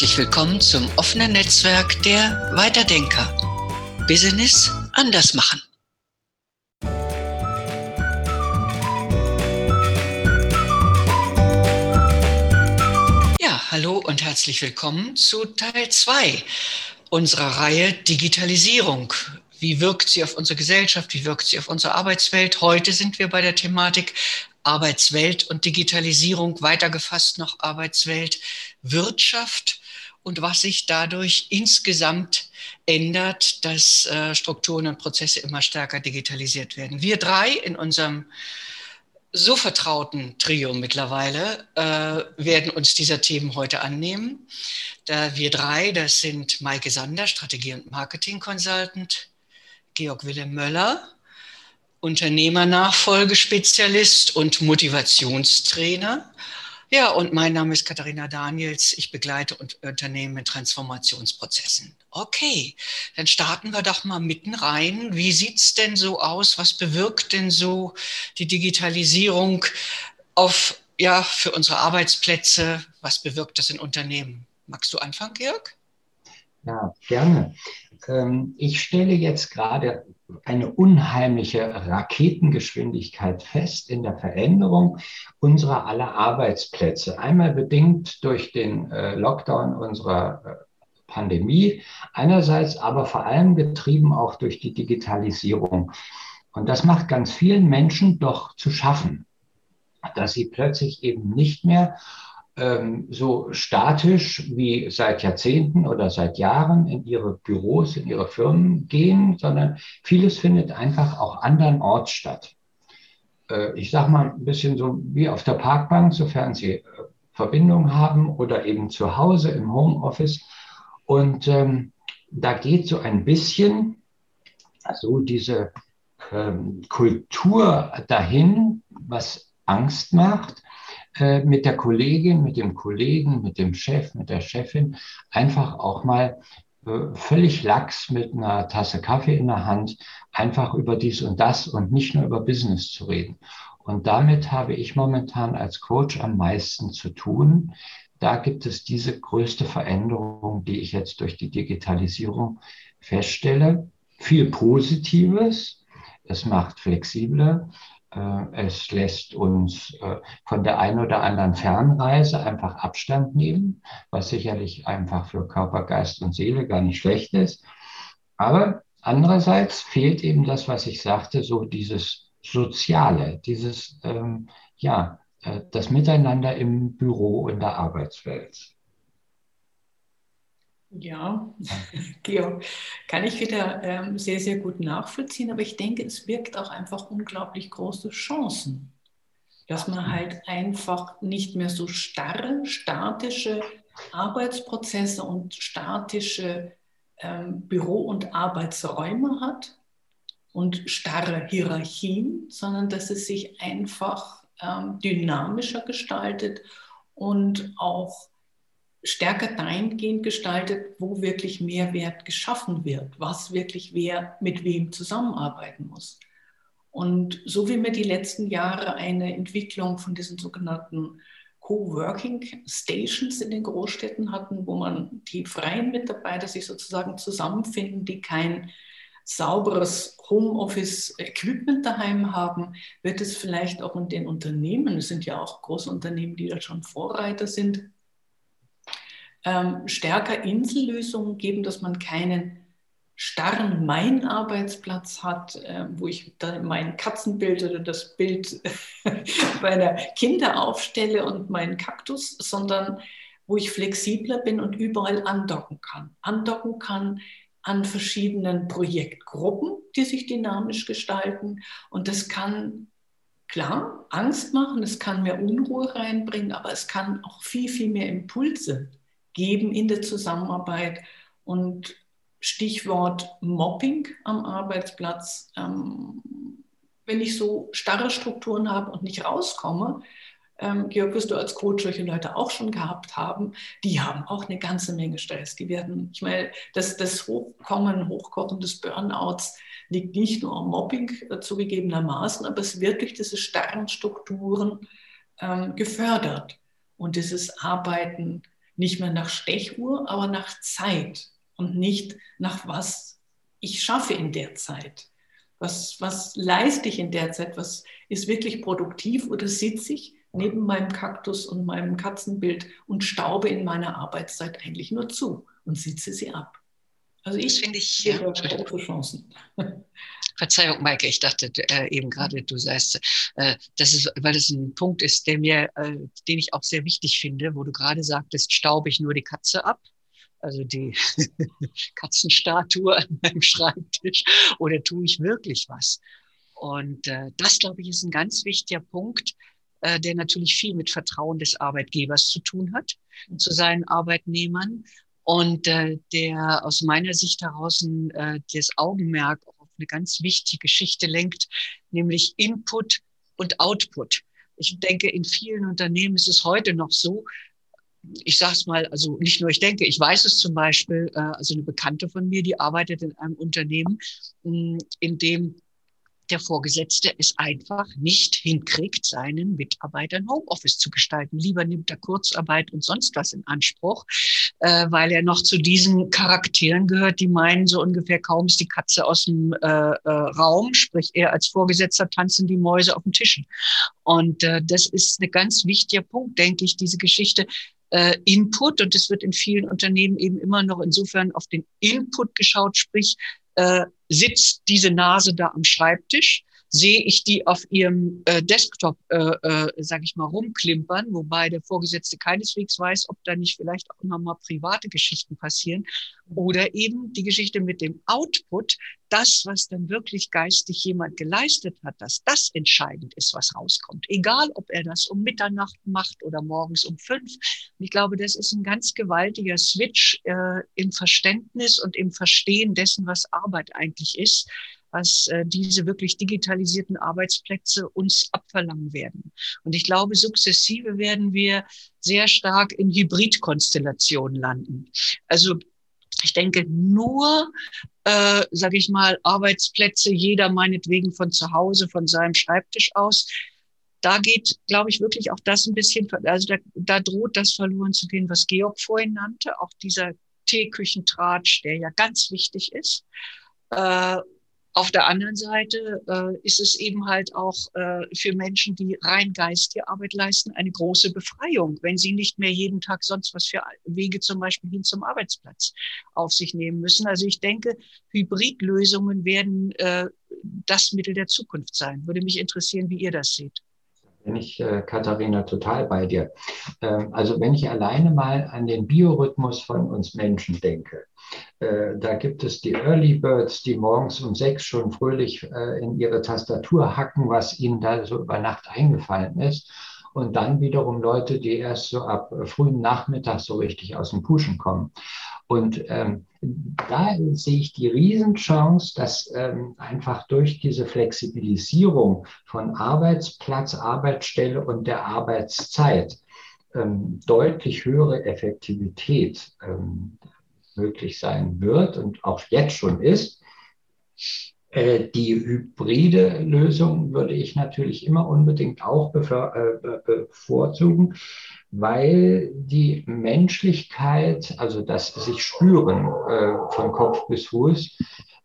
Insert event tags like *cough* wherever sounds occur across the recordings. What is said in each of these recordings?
Herzlich willkommen zum offenen Netzwerk der Weiterdenker. Business anders machen. Ja, hallo und herzlich willkommen zu Teil 2 unserer Reihe Digitalisierung. Wie wirkt sie auf unsere Gesellschaft? Wie wirkt sie auf unsere Arbeitswelt? Heute sind wir bei der Thematik Arbeitswelt und Digitalisierung, weitergefasst noch Arbeitswelt, Wirtschaft und was sich dadurch insgesamt ändert, dass äh, Strukturen und Prozesse immer stärker digitalisiert werden. Wir drei in unserem so vertrauten Trio mittlerweile äh, werden uns dieser Themen heute annehmen. Da wir drei, das sind Maike Sander, Strategie- und Marketing-Consultant, Georg Wilhelm Möller, Unternehmernachfolgespezialist und Motivationstrainer. Ja, und mein Name ist Katharina Daniels. Ich begleite Unternehmen in Transformationsprozessen. Okay, dann starten wir doch mal mitten rein. Wie sieht's denn so aus? Was bewirkt denn so die Digitalisierung auf, ja, für unsere Arbeitsplätze? Was bewirkt das in Unternehmen? Magst du anfangen, Georg? Ja, gerne. Ähm, ich stelle jetzt gerade eine unheimliche Raketengeschwindigkeit fest in der Veränderung unserer aller Arbeitsplätze. Einmal bedingt durch den äh, Lockdown unserer äh, Pandemie, einerseits aber vor allem getrieben auch durch die Digitalisierung. Und das macht ganz vielen Menschen doch zu schaffen, dass sie plötzlich eben nicht mehr ähm, so statisch wie seit Jahrzehnten oder seit Jahren in ihre Büros, in ihre Firmen gehen, sondern vieles findet einfach auch andernorts statt. Äh, ich sage mal ein bisschen so wie auf der Parkbank, sofern Sie äh, Verbindung haben oder eben zu Hause im Homeoffice. Und ähm, da geht so ein bisschen also diese ähm, Kultur dahin, was Angst macht äh, mit der Kollegin, mit dem Kollegen, mit dem Chef, mit der Chefin einfach auch mal äh, völlig lax mit einer Tasse Kaffee in der Hand einfach über dies und das und nicht nur über Business zu reden. Und damit habe ich momentan als Coach am meisten zu tun. Da gibt es diese größte Veränderung, die ich jetzt durch die Digitalisierung feststelle. Viel Positives. Es macht flexibler. Äh, es lässt uns äh, von der einen oder anderen Fernreise einfach Abstand nehmen, was sicherlich einfach für Körper, Geist und Seele gar nicht schlecht ist. Aber andererseits fehlt eben das, was ich sagte, so dieses Soziale, dieses, ähm, ja, äh, das Miteinander im Büro, in der Arbeitswelt. Ja, *laughs* Georg, kann ich wieder ähm, sehr, sehr gut nachvollziehen, aber ich denke, es birgt auch einfach unglaublich große Chancen, dass man halt einfach nicht mehr so starre, statische Arbeitsprozesse und statische ähm, Büro- und Arbeitsräume hat und starre Hierarchien, sondern dass es sich einfach ähm, dynamischer gestaltet und auch stärker dahingehend gestaltet, wo wirklich Mehrwert geschaffen wird, was wirklich wer mit wem zusammenarbeiten muss. Und so wie wir die letzten Jahre eine Entwicklung von diesen sogenannten Coworking Stations in den Großstädten hatten, wo man die freien Mitarbeiter sich sozusagen zusammenfinden, die kein sauberes Homeoffice-Equipment daheim haben, wird es vielleicht auch in den Unternehmen, es sind ja auch große Unternehmen, die da schon Vorreiter sind, ähm, stärker Insellösungen geben, dass man keinen starren Mein-Arbeitsplatz hat, äh, wo ich mein Katzenbild oder das Bild *laughs* meiner Kinder aufstelle und meinen Kaktus, sondern wo ich flexibler bin und überall andocken kann. Andocken kann an verschiedenen Projektgruppen, die sich dynamisch gestalten. Und das kann klar Angst machen, es kann mehr Unruhe reinbringen, aber es kann auch viel, viel mehr Impulse geben in der Zusammenarbeit. Und Stichwort Mobbing am Arbeitsplatz. Ähm, wenn ich so starre Strukturen habe und nicht rauskomme, ähm, Georg, wirst du als Coach solche Leute auch schon gehabt haben, die haben auch eine ganze Menge Stress. Die werden, ich meine, das, das Hochkommen, Hochkochen des Burnouts liegt nicht nur am Mobbing äh, zugegebenermaßen, aber es wird durch diese starren Strukturen ähm, gefördert. Und dieses Arbeiten nicht mehr nach Stechuhr, aber nach Zeit und nicht nach was ich schaffe in der Zeit. Was, was leiste ich in der Zeit? Was ist wirklich produktiv oder sitze ich neben meinem Kaktus und meinem Katzenbild und staube in meiner Arbeitszeit eigentlich nur zu und sitze sie ab? Also ich finde ich ja, große Chancen. *laughs* Verzeihung, Maike, ich dachte äh, eben gerade, du sagst, äh, das ist, weil das ein Punkt ist, der mir, äh, den ich auch sehr wichtig finde, wo du gerade sagtest, staube ich nur die Katze ab? Also die *laughs* Katzenstatue an meinem Schreibtisch, oder tue ich wirklich was? Und äh, das, glaube ich, ist ein ganz wichtiger Punkt, äh, der natürlich viel mit Vertrauen des Arbeitgebers zu tun hat, zu seinen Arbeitnehmern und äh, der aus meiner Sicht heraus äh, das Augenmerk auf eine ganz wichtige Geschichte lenkt, nämlich Input und Output. Ich denke, in vielen Unternehmen ist es heute noch so, ich sage es mal, also nicht nur ich denke, ich weiß es zum Beispiel, äh, also eine Bekannte von mir, die arbeitet in einem Unternehmen, mh, in dem der Vorgesetzte es einfach nicht hinkriegt, seinen Mitarbeitern Homeoffice zu gestalten. Lieber nimmt er Kurzarbeit und sonst was in Anspruch, äh, weil er noch zu diesen Charakteren gehört, die meinen, so ungefähr kaum ist die Katze aus dem äh, äh, Raum, sprich er als Vorgesetzter tanzen die Mäuse auf den Tischen. Und äh, das ist ein ganz wichtiger Punkt, denke ich, diese Geschichte äh, Input und es wird in vielen Unternehmen eben immer noch insofern auf den Input geschaut, sprich äh, sitzt diese Nase da am Schreibtisch sehe ich die auf ihrem äh, Desktop, äh, äh, sage ich mal, rumklimpern, wobei der Vorgesetzte keineswegs weiß, ob da nicht vielleicht auch immer mal private Geschichten passieren. Oder eben die Geschichte mit dem Output, das, was dann wirklich geistig jemand geleistet hat, dass das entscheidend ist, was rauskommt. Egal, ob er das um Mitternacht macht oder morgens um fünf. Und ich glaube, das ist ein ganz gewaltiger Switch äh, im Verständnis und im Verstehen dessen, was Arbeit eigentlich ist was äh, diese wirklich digitalisierten Arbeitsplätze uns abverlangen werden. Und ich glaube, sukzessive werden wir sehr stark in Hybridkonstellationen landen. Also ich denke, nur, äh, sage ich mal, Arbeitsplätze, jeder meinetwegen von zu Hause, von seinem Schreibtisch aus. Da geht, glaube ich, wirklich auch das ein bisschen, also da, da droht das verloren zu gehen, was Georg vorhin nannte, auch dieser Teeküchentratsch, der ja ganz wichtig ist. Äh, auf der anderen Seite äh, ist es eben halt auch äh, für Menschen, die rein geistige Arbeit leisten, eine große Befreiung, wenn sie nicht mehr jeden Tag sonst was für Wege zum Beispiel hin zum Arbeitsplatz auf sich nehmen müssen. Also ich denke, Hybridlösungen werden äh, das Mittel der Zukunft sein. Würde mich interessieren, wie ihr das seht bin ich, äh, Katharina, total bei dir. Ähm, also wenn ich alleine mal an den Biorhythmus von uns Menschen denke, äh, da gibt es die Early Birds, die morgens um sechs schon fröhlich äh, in ihre Tastatur hacken, was ihnen da so über Nacht eingefallen ist. Und dann wiederum Leute, die erst so ab frühen Nachmittag so richtig aus dem Puschen kommen. Und ähm, da sehe ich die Riesenchance, dass ähm, einfach durch diese Flexibilisierung von Arbeitsplatz, Arbeitsstelle und der Arbeitszeit ähm, deutlich höhere Effektivität ähm, möglich sein wird und auch jetzt schon ist. Äh, die hybride Lösung würde ich natürlich immer unbedingt auch äh, bevorzugen, weil die Menschlichkeit, also das sich spüren äh, von Kopf bis Fuß,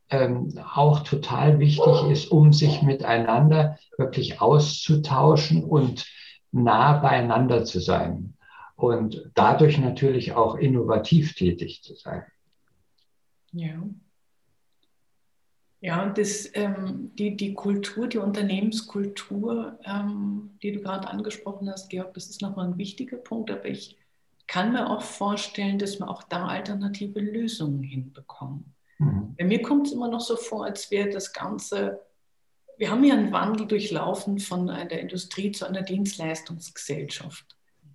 ähm, auch total wichtig ist, um sich miteinander wirklich auszutauschen und nah beieinander zu sein und dadurch natürlich auch innovativ tätig zu sein. Ja. Ja, und das, ähm, die, die Kultur, die Unternehmenskultur, ähm, die du gerade angesprochen hast, Georg, das ist nochmal ein wichtiger Punkt, aber ich kann mir auch vorstellen, dass wir auch da alternative Lösungen hinbekommen. Mhm. Bei mir kommt es immer noch so vor, als wäre das Ganze, wir haben ja einen Wandel durchlaufen von der Industrie zu einer Dienstleistungsgesellschaft.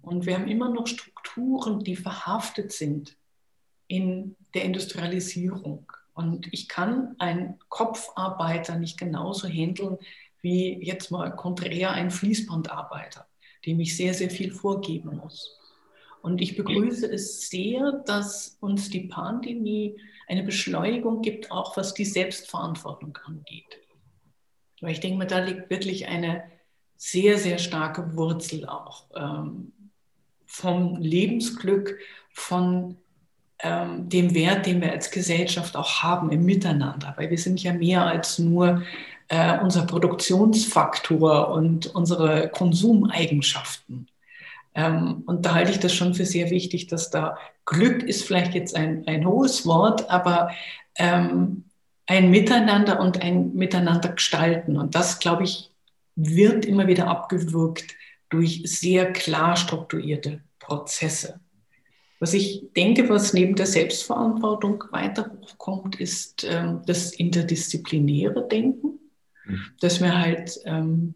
Und wir haben immer noch Strukturen, die verhaftet sind in der Industrialisierung. Und ich kann einen Kopfarbeiter nicht genauso handeln wie jetzt mal konträr ein Fließbandarbeiter, dem ich sehr, sehr viel vorgeben muss. Und ich begrüße es sehr, dass uns die Pandemie eine Beschleunigung gibt, auch was die Selbstverantwortung angeht. Weil ich denke mir, da liegt wirklich eine sehr, sehr starke Wurzel auch ähm, vom Lebensglück, von ähm, dem Wert, den wir als Gesellschaft auch haben im Miteinander, weil wir sind ja mehr als nur äh, unser Produktionsfaktor und unsere Konsumeigenschaften. Ähm, und da halte ich das schon für sehr wichtig, dass da Glück ist vielleicht jetzt ein, ein hohes Wort, aber ähm, ein Miteinander und ein Miteinander gestalten. Und das, glaube ich, wird immer wieder abgewürgt durch sehr klar strukturierte Prozesse. Was ich denke, was neben der Selbstverantwortung weiter hochkommt, ist ähm, das interdisziplinäre Denken, mhm. dass wir halt ähm,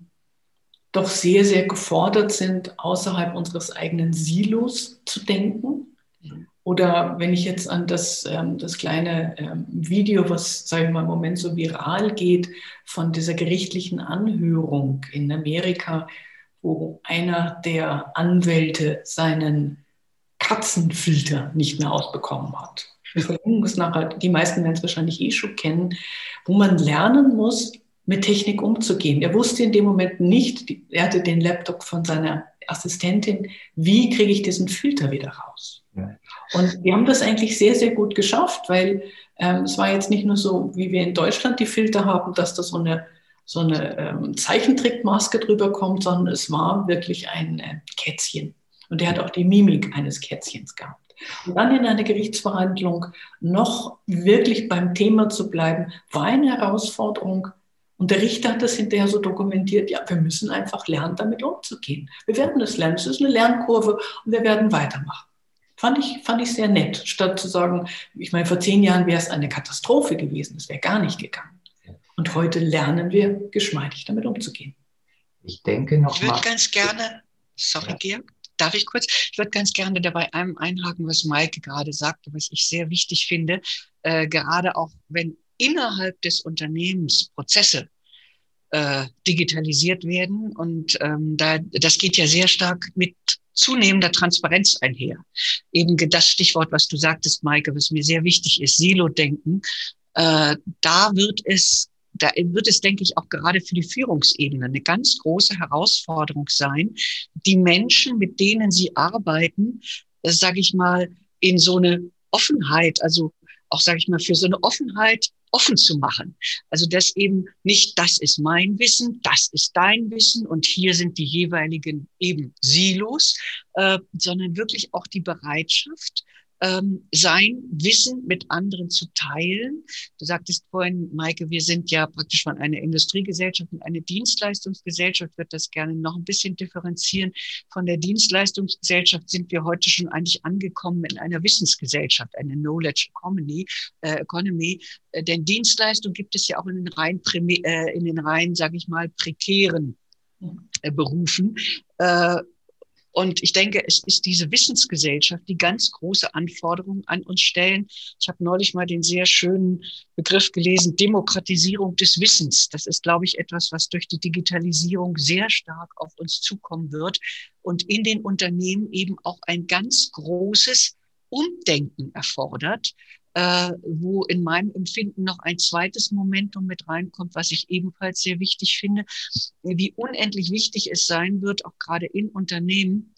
doch sehr, sehr gefordert sind, außerhalb unseres eigenen Silos zu denken. Mhm. Oder wenn ich jetzt an das, ähm, das kleine ähm, Video, was, sage ich mal, im Moment so viral geht, von dieser gerichtlichen Anhörung in Amerika, wo einer der Anwälte seinen Katzenfilter nicht mehr ausbekommen hat. nachher, die meisten werden es wahrscheinlich eh schon kennen, wo man lernen muss, mit Technik umzugehen. Er wusste in dem Moment nicht, er hatte den Laptop von seiner Assistentin, wie kriege ich diesen Filter wieder raus? Ja. Und wir haben das eigentlich sehr, sehr gut geschafft, weil ähm, es war jetzt nicht nur so, wie wir in Deutschland die Filter haben, dass da so eine, so eine ähm, Zeichentrickmaske drüber kommt, sondern es war wirklich ein äh, Kätzchen. Und er hat auch die Mimik eines Kätzchens gehabt. Und dann in einer Gerichtsverhandlung noch wirklich beim Thema zu bleiben, war eine Herausforderung. Und der Richter hat das hinterher so dokumentiert, ja, wir müssen einfach lernen, damit umzugehen. Wir werden das lernen, es ist eine Lernkurve und wir werden weitermachen. Fand ich, fand ich sehr nett, statt zu sagen, ich meine, vor zehn Jahren wäre es eine Katastrophe gewesen, es wäre gar nicht gegangen. Und heute lernen wir, geschmeidig damit umzugehen. Ich denke noch. Ich würde ganz gerne, sorry, ja. Georg, Darf ich kurz? Ich würde ganz gerne dabei einem einhaken, was Maike gerade sagte, was ich sehr wichtig finde, äh, gerade auch wenn innerhalb des Unternehmens Prozesse äh, digitalisiert werden. Und ähm, da, das geht ja sehr stark mit zunehmender Transparenz einher. Eben das Stichwort, was du sagtest, Maike, was mir sehr wichtig ist, Silo-Denken. Äh, da wird es da wird es, denke ich, auch gerade für die Führungsebene eine ganz große Herausforderung sein, die Menschen, mit denen sie arbeiten, sage ich mal, in so eine Offenheit, also auch, sage ich mal, für so eine Offenheit offen zu machen. Also dass eben nicht, das ist mein Wissen, das ist dein Wissen und hier sind die jeweiligen eben Silos, äh, sondern wirklich auch die Bereitschaft, ähm, sein Wissen mit anderen zu teilen. Du sagtest vorhin, Maike, wir sind ja praktisch von einer Industriegesellschaft und eine Dienstleistungsgesellschaft, wird das gerne noch ein bisschen differenzieren. Von der Dienstleistungsgesellschaft sind wir heute schon eigentlich angekommen in einer Wissensgesellschaft, eine Knowledge Economy, äh, Economy. Äh, denn Dienstleistung gibt es ja auch in den rein, äh, in den rein, sage ich mal, prekären äh, Berufen. Und ich denke, es ist diese Wissensgesellschaft, die ganz große Anforderungen an uns stellen. Ich habe neulich mal den sehr schönen Begriff gelesen, Demokratisierung des Wissens. Das ist, glaube ich, etwas, was durch die Digitalisierung sehr stark auf uns zukommen wird und in den Unternehmen eben auch ein ganz großes Umdenken erfordert, äh, wo in meinem Empfinden noch ein zweites Momentum mit reinkommt, was ich ebenfalls sehr wichtig finde, wie unendlich wichtig es sein wird, auch gerade in Unternehmen,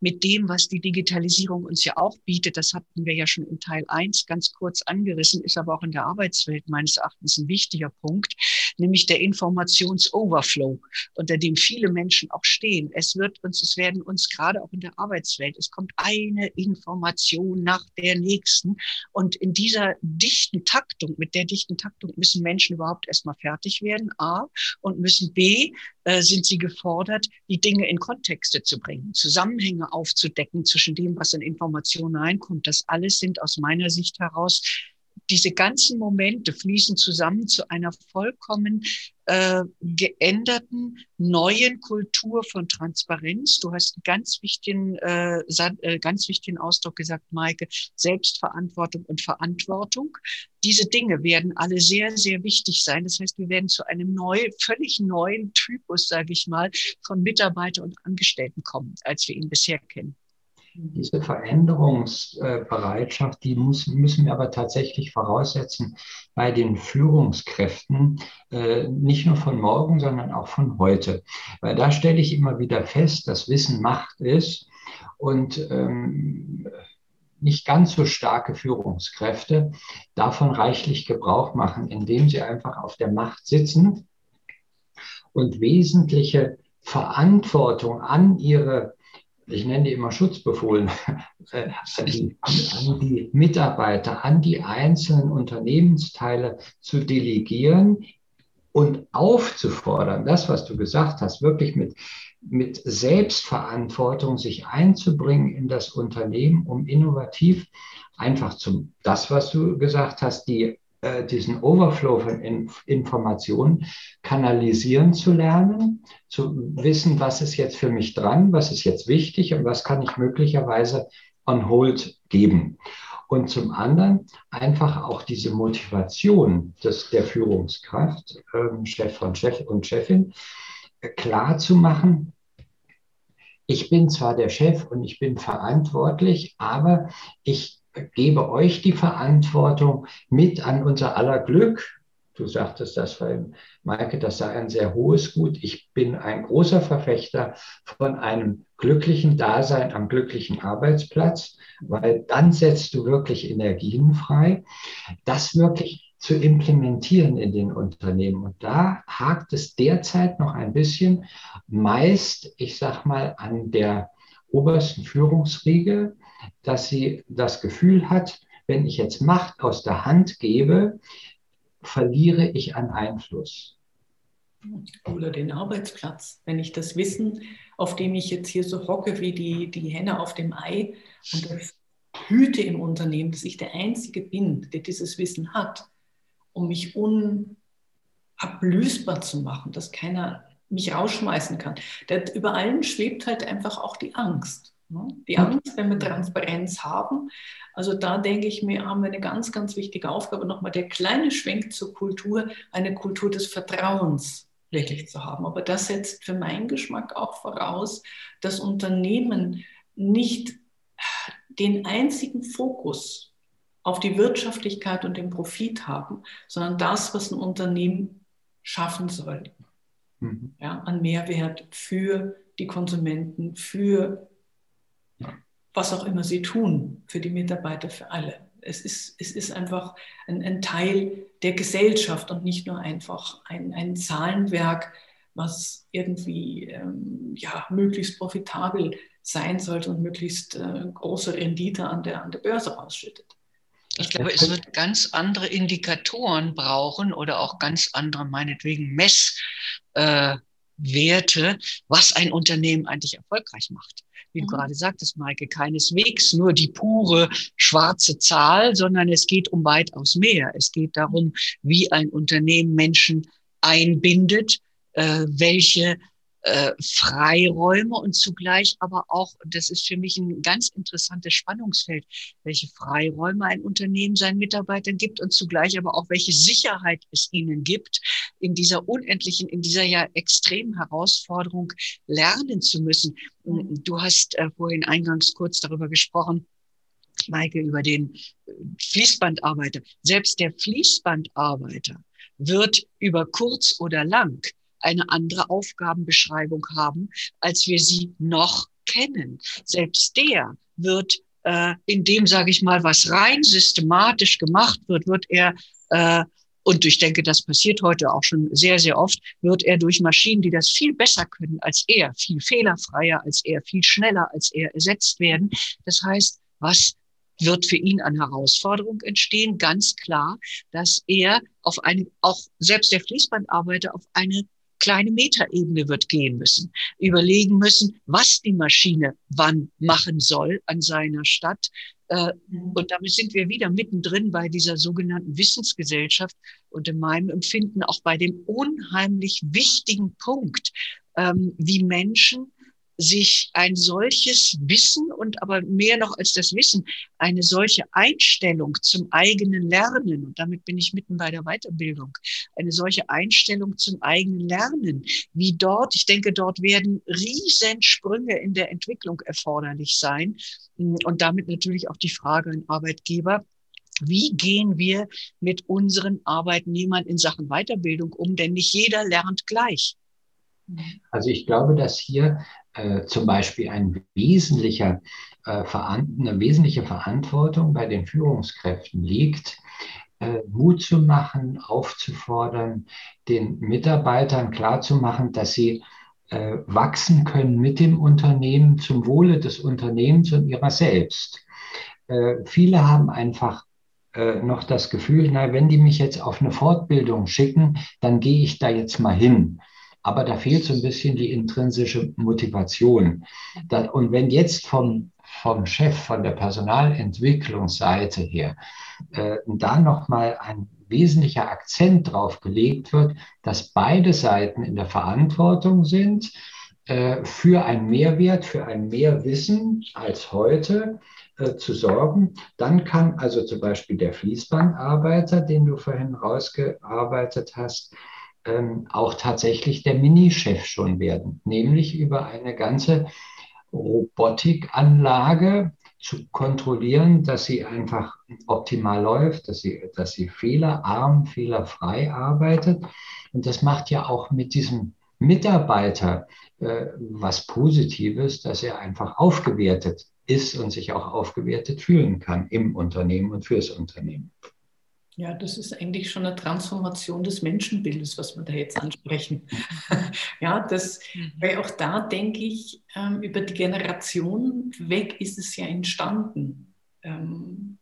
mit dem, was die Digitalisierung uns ja auch bietet, das hatten wir ja schon in Teil 1 ganz kurz angerissen, ist aber auch in der Arbeitswelt meines Erachtens ein wichtiger Punkt, nämlich der Informationsoverflow, unter dem viele Menschen auch stehen. Es wird uns, es werden uns gerade auch in der Arbeitswelt, es kommt eine Information nach der nächsten. Und in dieser dichten Taktung, mit der dichten Taktung müssen Menschen überhaupt erstmal fertig werden, A, und müssen B, äh, sind sie gefordert, die Dinge in Kontexte zu bringen, Zusammenhänge aufzudecken zwischen dem, was in Informationen reinkommt. Das alles sind aus meiner Sicht heraus diese ganzen Momente fließen zusammen zu einer vollkommen äh, geänderten neuen Kultur von Transparenz. Du hast einen ganz wichtigen, äh, äh, ganz wichtigen Ausdruck gesagt, Maike, Selbstverantwortung und Verantwortung. Diese Dinge werden alle sehr, sehr wichtig sein. Das heißt, wir werden zu einem neu, völlig neuen Typus, sage ich mal, von Mitarbeiter und Angestellten kommen, als wir ihn bisher kennen. Diese Veränderungsbereitschaft, die muss, müssen wir aber tatsächlich voraussetzen bei den Führungskräften, äh, nicht nur von morgen, sondern auch von heute. Weil da stelle ich immer wieder fest, dass Wissen Macht ist und ähm, nicht ganz so starke Führungskräfte davon reichlich Gebrauch machen, indem sie einfach auf der Macht sitzen und wesentliche Verantwortung an ihre, ich nenne die immer Schutzbefohlen, *laughs* äh, an die, Mitarbeiter, an die einzelnen Unternehmensteile zu delegieren und aufzufordern, das, was du gesagt hast, wirklich mit mit Selbstverantwortung sich einzubringen in das Unternehmen, um innovativ einfach zum, das, was du gesagt hast, die, diesen Overflow von in, Informationen kanalisieren zu lernen, zu wissen, was ist jetzt für mich dran, was ist jetzt wichtig und was kann ich möglicherweise on hold geben. Und zum anderen einfach auch diese Motivation des, der Führungskraft, ähm, Chef und Chef und Chefin, äh, klar zu machen, ich bin zwar der Chef und ich bin verantwortlich, aber ich gebe euch die Verantwortung mit an unser aller Glück. Du sagtest das vorhin, Maike, das sei ein sehr hohes Gut. Ich bin ein großer Verfechter von einem glücklichen Dasein am glücklichen Arbeitsplatz, weil dann setzt du wirklich Energien frei. Das wirklich zu implementieren in den Unternehmen. Und da hakt es derzeit noch ein bisschen, meist, ich sag mal, an der obersten Führungsriege, dass sie das Gefühl hat, wenn ich jetzt Macht aus der Hand gebe, verliere ich an Einfluss. Oder den Arbeitsplatz. Wenn ich das Wissen, auf dem ich jetzt hier so hocke wie die, die Henne auf dem Ei und das hüte im Unternehmen, dass ich der Einzige bin, der dieses Wissen hat, um mich unablösbar zu machen, dass keiner mich rausschmeißen kann. Über allen schwebt halt einfach auch die Angst. Ne? Die Angst, wenn wir Transparenz haben. Also da denke ich mir, haben wir eine ganz, ganz wichtige Aufgabe. Nochmal der kleine Schwenk zur Kultur, eine Kultur des Vertrauens wirklich zu haben. Aber das setzt für meinen Geschmack auch voraus, dass Unternehmen nicht den einzigen Fokus auf die Wirtschaftlichkeit und den Profit haben, sondern das, was ein Unternehmen schaffen soll. Mhm. Ja, an Mehrwert für die Konsumenten, für was auch immer sie tun, für die Mitarbeiter, für alle. Es ist, es ist einfach ein, ein Teil der Gesellschaft und nicht nur einfach ein, ein Zahlenwerk, was irgendwie ähm, ja, möglichst profitabel sein sollte und möglichst äh, große Rendite an der, an der Börse rausschüttet. Ich glaube, es wird ganz andere Indikatoren brauchen oder auch ganz andere, meinetwegen, Messwerte, äh, was ein Unternehmen eigentlich erfolgreich macht. Wie du mhm. gerade sagtest, Maike, keineswegs nur die pure schwarze Zahl, sondern es geht um weitaus mehr. Es geht darum, wie ein Unternehmen Menschen einbindet, äh, welche äh, Freiräume und zugleich aber auch, das ist für mich ein ganz interessantes Spannungsfeld, welche Freiräume ein Unternehmen seinen Mitarbeitern gibt und zugleich aber auch welche Sicherheit es ihnen gibt, in dieser unendlichen, in dieser ja extremen Herausforderung lernen zu müssen. Mhm. Du hast äh, vorhin eingangs kurz darüber gesprochen, Maike, über den äh, Fließbandarbeiter. Selbst der Fließbandarbeiter wird über kurz oder lang eine andere Aufgabenbeschreibung haben, als wir sie noch kennen. Selbst der wird, äh, in dem, sage ich mal, was rein systematisch gemacht wird, wird er äh, und ich denke, das passiert heute auch schon sehr, sehr oft, wird er durch Maschinen, die das viel besser können als er, viel fehlerfreier als er, viel schneller als er ersetzt werden. Das heißt, was wird für ihn an Herausforderung entstehen? Ganz klar, dass er auf eine, auch selbst der Fließbandarbeiter auf eine kleine Metaebene wird gehen müssen, überlegen müssen, was die Maschine wann machen soll an seiner Stadt. Äh, mhm. Und damit sind wir wieder mittendrin bei dieser sogenannten Wissensgesellschaft und in meinem Empfinden auch bei dem unheimlich wichtigen Punkt, ähm, wie Menschen sich ein solches Wissen und aber mehr noch als das Wissen, eine solche Einstellung zum eigenen Lernen, und damit bin ich mitten bei der Weiterbildung, eine solche Einstellung zum eigenen Lernen, wie dort, ich denke, dort werden Riesensprünge in der Entwicklung erforderlich sein und damit natürlich auch die Frage an Arbeitgeber, wie gehen wir mit unseren Arbeitnehmern in Sachen Weiterbildung um? Denn nicht jeder lernt gleich. Also ich glaube, dass hier äh, zum Beispiel ein wesentlicher, äh, eine wesentliche Verantwortung bei den Führungskräften liegt, äh, Mut zu machen, aufzufordern, den Mitarbeitern klarzumachen, dass sie wachsen können mit dem Unternehmen zum Wohle des Unternehmens und ihrer selbst. Viele haben einfach noch das Gefühl, na, wenn die mich jetzt auf eine Fortbildung schicken, dann gehe ich da jetzt mal hin. Aber da fehlt so ein bisschen die intrinsische Motivation. Und wenn jetzt vom, vom Chef, von der Personalentwicklungsseite her, äh, da nochmal ein wesentlicher Akzent drauf gelegt wird, dass beide Seiten in der Verantwortung sind äh, für einen Mehrwert, für ein Mehrwissen als heute äh, zu sorgen. Dann kann also zum Beispiel der Fließbandarbeiter, den du vorhin rausgearbeitet hast, ähm, auch tatsächlich der Minichef schon werden, nämlich über eine ganze Robotikanlage zu kontrollieren, dass sie einfach optimal läuft, dass sie, dass sie fehlerarm, fehlerfrei arbeitet. Und das macht ja auch mit diesem Mitarbeiter äh, was Positives, dass er einfach aufgewertet ist und sich auch aufgewertet fühlen kann im Unternehmen und fürs Unternehmen. Ja, das ist eigentlich schon eine Transformation des Menschenbildes, was wir da jetzt ansprechen. *laughs* ja, das, mhm. weil auch da denke ich, ähm, über die Generation weg ist es ja entstanden. Ähm,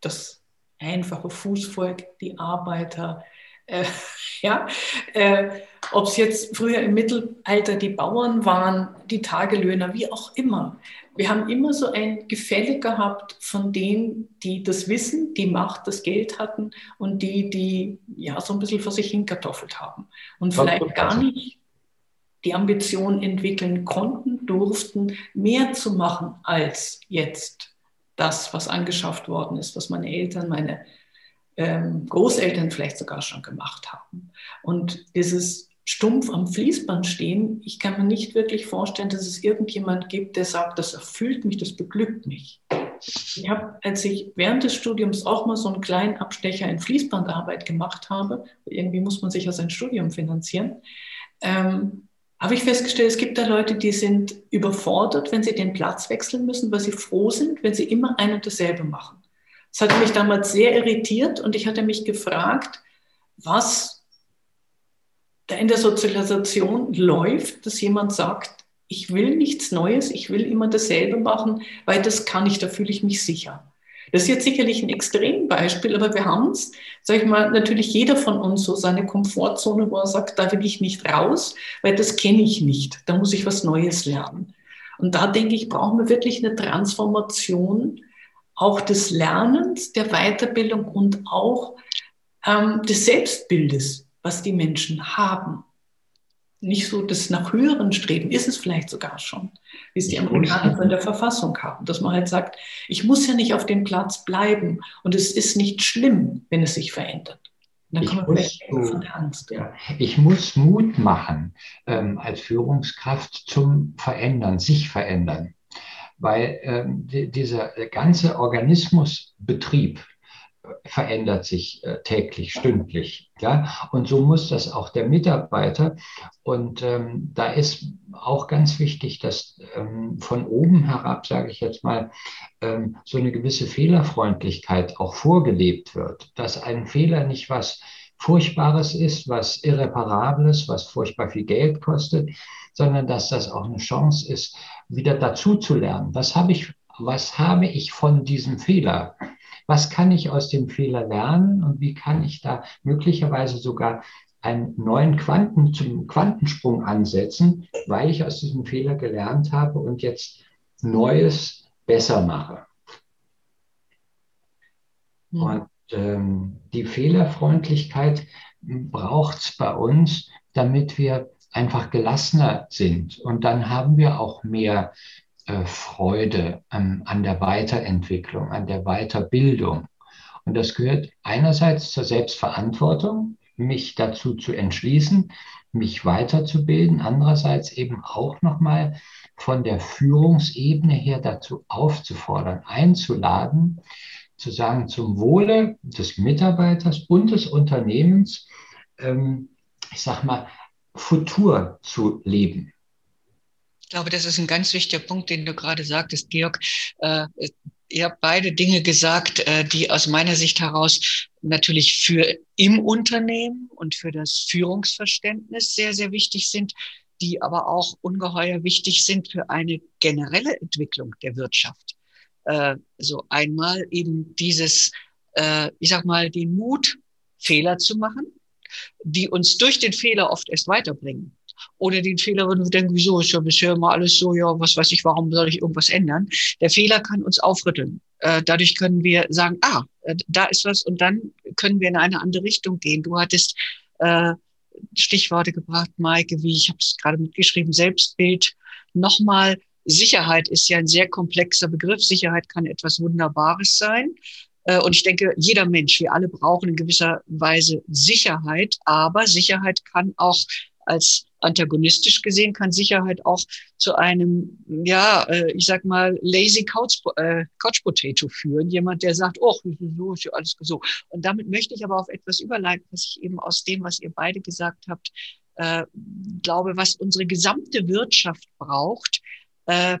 das einfache Fußvolk, die Arbeiter, äh, *laughs* ja, äh, ob es jetzt früher im Mittelalter die Bauern waren, die Tagelöhner, wie auch immer wir haben immer so ein Gefälle gehabt von denen, die das Wissen, die Macht, das Geld hatten und die, die ja so ein bisschen vor sich hinkartoffelt haben und vielleicht gar nicht die Ambition entwickeln konnten, durften, mehr zu machen als jetzt das, was angeschafft worden ist, was meine Eltern, meine ähm, Großeltern vielleicht sogar schon gemacht haben. Und dieses stumpf am Fließband stehen, ich kann mir nicht wirklich vorstellen, dass es irgendjemand gibt, der sagt, das erfüllt mich, das beglückt mich. Ich habe, als ich während des Studiums auch mal so einen kleinen Abstecher in Fließbandarbeit gemacht habe, irgendwie muss man sich ja sein Studium finanzieren, ähm, habe ich festgestellt, es gibt da Leute, die sind überfordert, wenn sie den Platz wechseln müssen, weil sie froh sind, wenn sie immer ein und dasselbe machen. Das hat mich damals sehr irritiert und ich hatte mich gefragt, was in der Sozialisation läuft, dass jemand sagt, ich will nichts Neues, ich will immer dasselbe machen, weil das kann ich, da fühle ich mich sicher. Das ist jetzt sicherlich ein Extrembeispiel, aber wir haben es, sage ich mal, natürlich jeder von uns so seine Komfortzone, wo er sagt, da will ich nicht raus, weil das kenne ich nicht, da muss ich was Neues lernen. Und da denke ich, brauchen wir wirklich eine Transformation auch des Lernens, der Weiterbildung und auch ähm, des Selbstbildes was die Menschen haben. Nicht so das nach höheren Streben, ist es vielleicht sogar schon, wie es die Amerikaner von der Verfassung haben, dass man halt sagt, ich muss ja nicht auf dem Platz bleiben und es ist nicht schlimm, wenn es sich verändert. Dann ich, muss, von Angst. Ja. ich muss Mut machen ähm, als Führungskraft zum Verändern, sich verändern. Weil ähm, die, dieser ganze Organismusbetrieb, verändert sich äh, täglich, stündlich. Ja? Und so muss das auch der Mitarbeiter. Und ähm, da ist auch ganz wichtig, dass ähm, von oben herab, sage ich jetzt mal, ähm, so eine gewisse Fehlerfreundlichkeit auch vorgelebt wird, dass ein Fehler nicht was Furchtbares ist, was Irreparables, was furchtbar viel Geld kostet, sondern dass das auch eine Chance ist, wieder dazu zu lernen. Was habe was habe ich von diesem Fehler? Was kann ich aus dem Fehler lernen und wie kann ich da möglicherweise sogar einen neuen Quanten, zum Quantensprung ansetzen, weil ich aus diesem Fehler gelernt habe und jetzt Neues besser mache. Und ähm, die Fehlerfreundlichkeit braucht es bei uns, damit wir einfach gelassener sind. Und dann haben wir auch mehr Freude an, an der Weiterentwicklung, an der Weiterbildung. Und das gehört einerseits zur Selbstverantwortung, mich dazu zu entschließen, mich weiterzubilden, andererseits eben auch nochmal von der Führungsebene her dazu aufzufordern, einzuladen, zu sagen, zum Wohle des Mitarbeiters und des Unternehmens, ähm, ich sag mal, Futur zu leben. Ich glaube, das ist ein ganz wichtiger Punkt, den du gerade sagtest, Georg. Äh, ihr habt beide Dinge gesagt, äh, die aus meiner Sicht heraus natürlich für im Unternehmen und für das Führungsverständnis sehr, sehr wichtig sind, die aber auch ungeheuer wichtig sind für eine generelle Entwicklung der Wirtschaft. Äh, so einmal eben dieses, äh, ich sag mal, den Mut, Fehler zu machen, die uns durch den Fehler oft erst weiterbringen. Oder den Fehler, wo wir denken, wieso ist ja bisher immer alles so, ja, was weiß ich, warum soll ich irgendwas ändern? Der Fehler kann uns aufrütteln. Äh, dadurch können wir sagen, ah, äh, da ist was und dann können wir in eine andere Richtung gehen. Du hattest äh, Stichworte gebracht, Maike, wie ich habe es gerade mitgeschrieben, Selbstbild. Nochmal, Sicherheit ist ja ein sehr komplexer Begriff. Sicherheit kann etwas Wunderbares sein. Äh, und ich denke, jeder Mensch, wir alle brauchen in gewisser Weise Sicherheit, aber Sicherheit kann auch als antagonistisch gesehen kann Sicherheit auch zu einem, ja, äh, ich sag mal, lazy Couch, äh, Couch Potato führen. Jemand, der sagt, oh, so ist ja alles so. Und damit möchte ich aber auf etwas überleiten, was ich eben aus dem, was ihr beide gesagt habt, äh, glaube, was unsere gesamte Wirtschaft braucht, äh,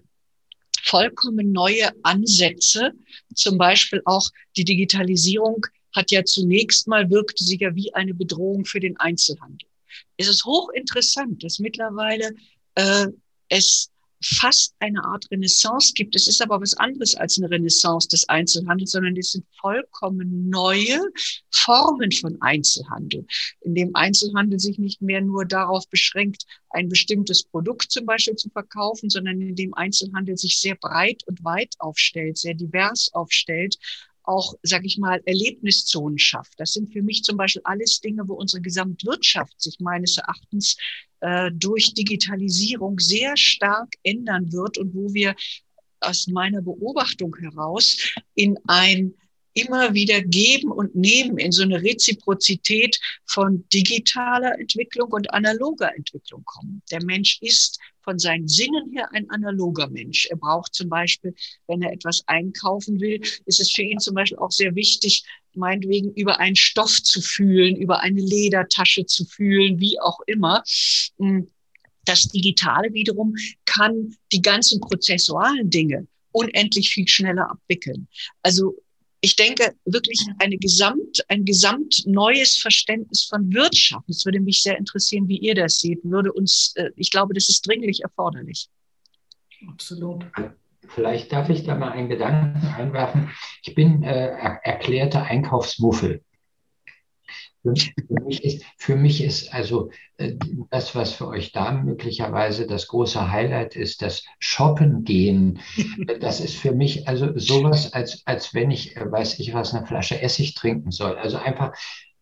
vollkommen neue Ansätze. Zum Beispiel auch die Digitalisierung hat ja zunächst mal wirkte sie ja wie eine Bedrohung für den Einzelhandel. Es ist hochinteressant, dass mittlerweile äh, es fast eine Art Renaissance gibt. Es ist aber was anderes als eine Renaissance des Einzelhandels, sondern es sind vollkommen neue Formen von Einzelhandel, in dem Einzelhandel sich nicht mehr nur darauf beschränkt, ein bestimmtes Produkt zum Beispiel zu verkaufen, sondern in dem Einzelhandel sich sehr breit und weit aufstellt, sehr divers aufstellt auch, sage ich mal, Erlebniszonen schafft. Das sind für mich zum Beispiel alles Dinge, wo unsere Gesamtwirtschaft sich meines Erachtens äh, durch Digitalisierung sehr stark ändern wird und wo wir aus meiner Beobachtung heraus in ein immer wieder geben und nehmen in so eine Reziprozität von digitaler Entwicklung und analoger Entwicklung kommen. Der Mensch ist von seinen Sinnen her ein analoger Mensch. Er braucht zum Beispiel, wenn er etwas einkaufen will, ist es für ihn zum Beispiel auch sehr wichtig, meinetwegen über einen Stoff zu fühlen, über eine Ledertasche zu fühlen, wie auch immer. Hm, das Digitale wiederum kann die ganzen prozessualen Dinge unendlich viel schneller abwickeln. Also ich denke, wirklich eine Gesamt, ein gesamt neues Verständnis von Wirtschaft. Es würde mich sehr interessieren, wie ihr das seht. Würde uns, äh, ich glaube, das ist dringlich erforderlich. Absolut. Vielleicht darf ich da mal einen Gedanken einwerfen. Ich bin äh, erklärter Einkaufsmuffel. Für, für, mich ist, für mich ist also äh, das, was für euch da möglicherweise das große Highlight ist, das Shoppen gehen. *laughs* Das ist für mich also sowas, als, als wenn ich, äh, weiß ich was, eine Flasche Essig trinken soll. Also einfach